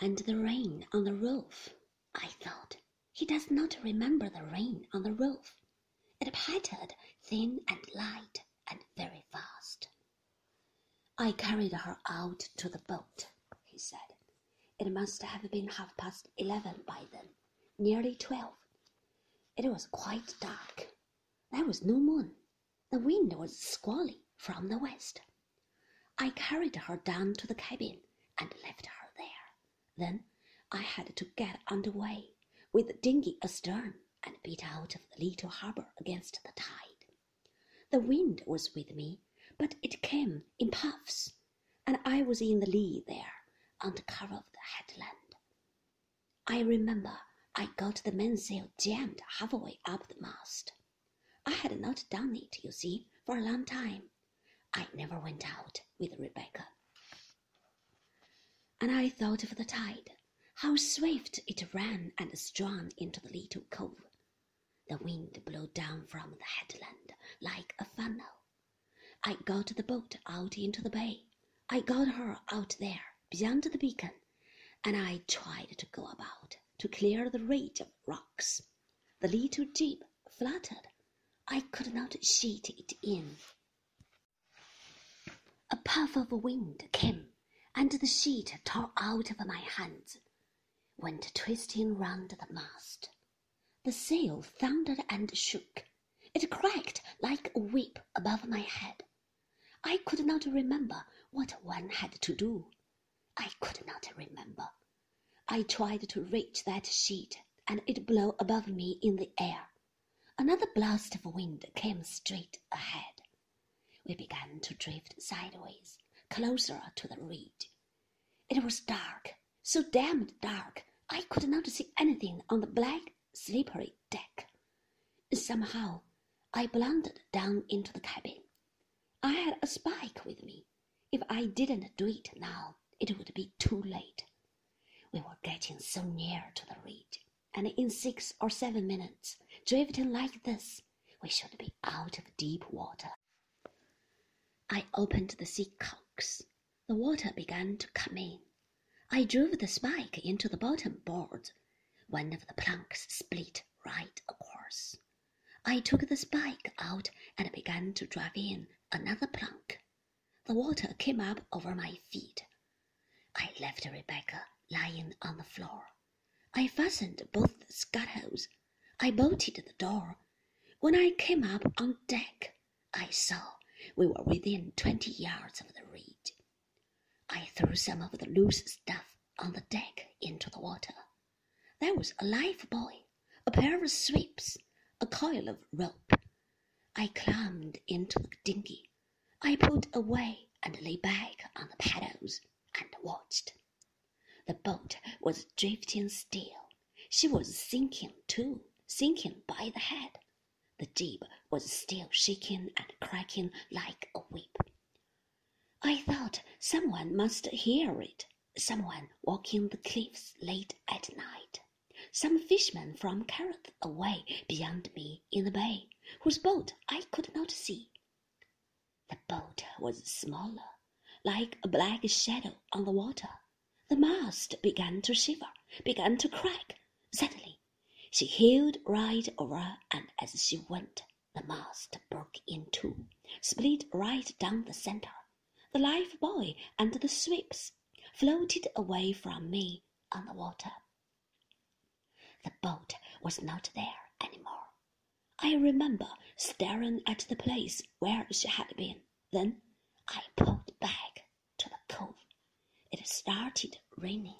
and the rain on the roof. I thought, he does not remember the rain on the roof. It pattered thin and light and very fast. I carried her out to the boat, he said. It must have been half past eleven by then, nearly twelve. It was quite dark. There was no moon. The wind was squally from the west. I carried her down to the cabin and left her. Then I had to get under way with the dinghy astern and beat out of the little harbor against the tide. The wind was with me, but it came in puffs, and I was in the lee there, under cover of the headland. I remember I got the mainsail jammed halfway up the mast. I had not done it, you see, for a long time. I never went out with Rebecca. And I thought of the tide, how swift it ran and strong into the little cove. The wind blew down from the headland like a funnel. I got the boat out into the bay. I got her out there beyond the beacon, and I tried to go about to clear the ridge of rocks. The little jib fluttered. I could not sheet it in. A puff of wind came, and the sheet tore out of my hands, went twisting round the mast. The sail thundered and shook. It cracked like a whip above my head. I could not remember what one had to do. I could not remember. I tried to reach that sheet, and it blew above me in the air. Another blast of wind came straight ahead. We began to drift sideways, closer to the ridge. It was dark, so damned dark I could not see anything on the black, slippery deck. Somehow I blundered down into the cabin. I had a spike with me. If I didn't do it now, it would be too late. We were getting so near to the ridge, and in six or seven minutes, drifting like this, we should be out of deep water. I opened the sea cocks. The water began to come in. I drove the spike into the bottom board. One of the planks split right across. I took the spike out and began to drive in another plank. The water came up over my feet. I left Rebecca lying on the floor. I fastened both the scuttles. I bolted the door. When I came up on deck, I saw we were within twenty yards of the ridge. I threw some of the loose stuff on the deck into the water. There was a life buoy, a pair of sweeps, a coil of rope. I climbed into the dinghy. I pulled away and lay back on the paddles and watched. The boat was drifting still. She was sinking too, sinking by the head. The jib was still shaking and cracking like a whip. I thought someone must hear it, someone walking the cliffs late at night, some fisherman from Kerrith away beyond me in the bay, whose boat I could not see. The boat was smaller, like a black shadow on the water. The mast began to shiver, began to crack. Suddenly, she heeled right over, and as she went, the mast broke in two, split right down the center. The life buoy and the sweeps floated away from me on the water. The boat was not there any more. I remember staring at the place where she had been. Then I pulled back to the cove. It started raining.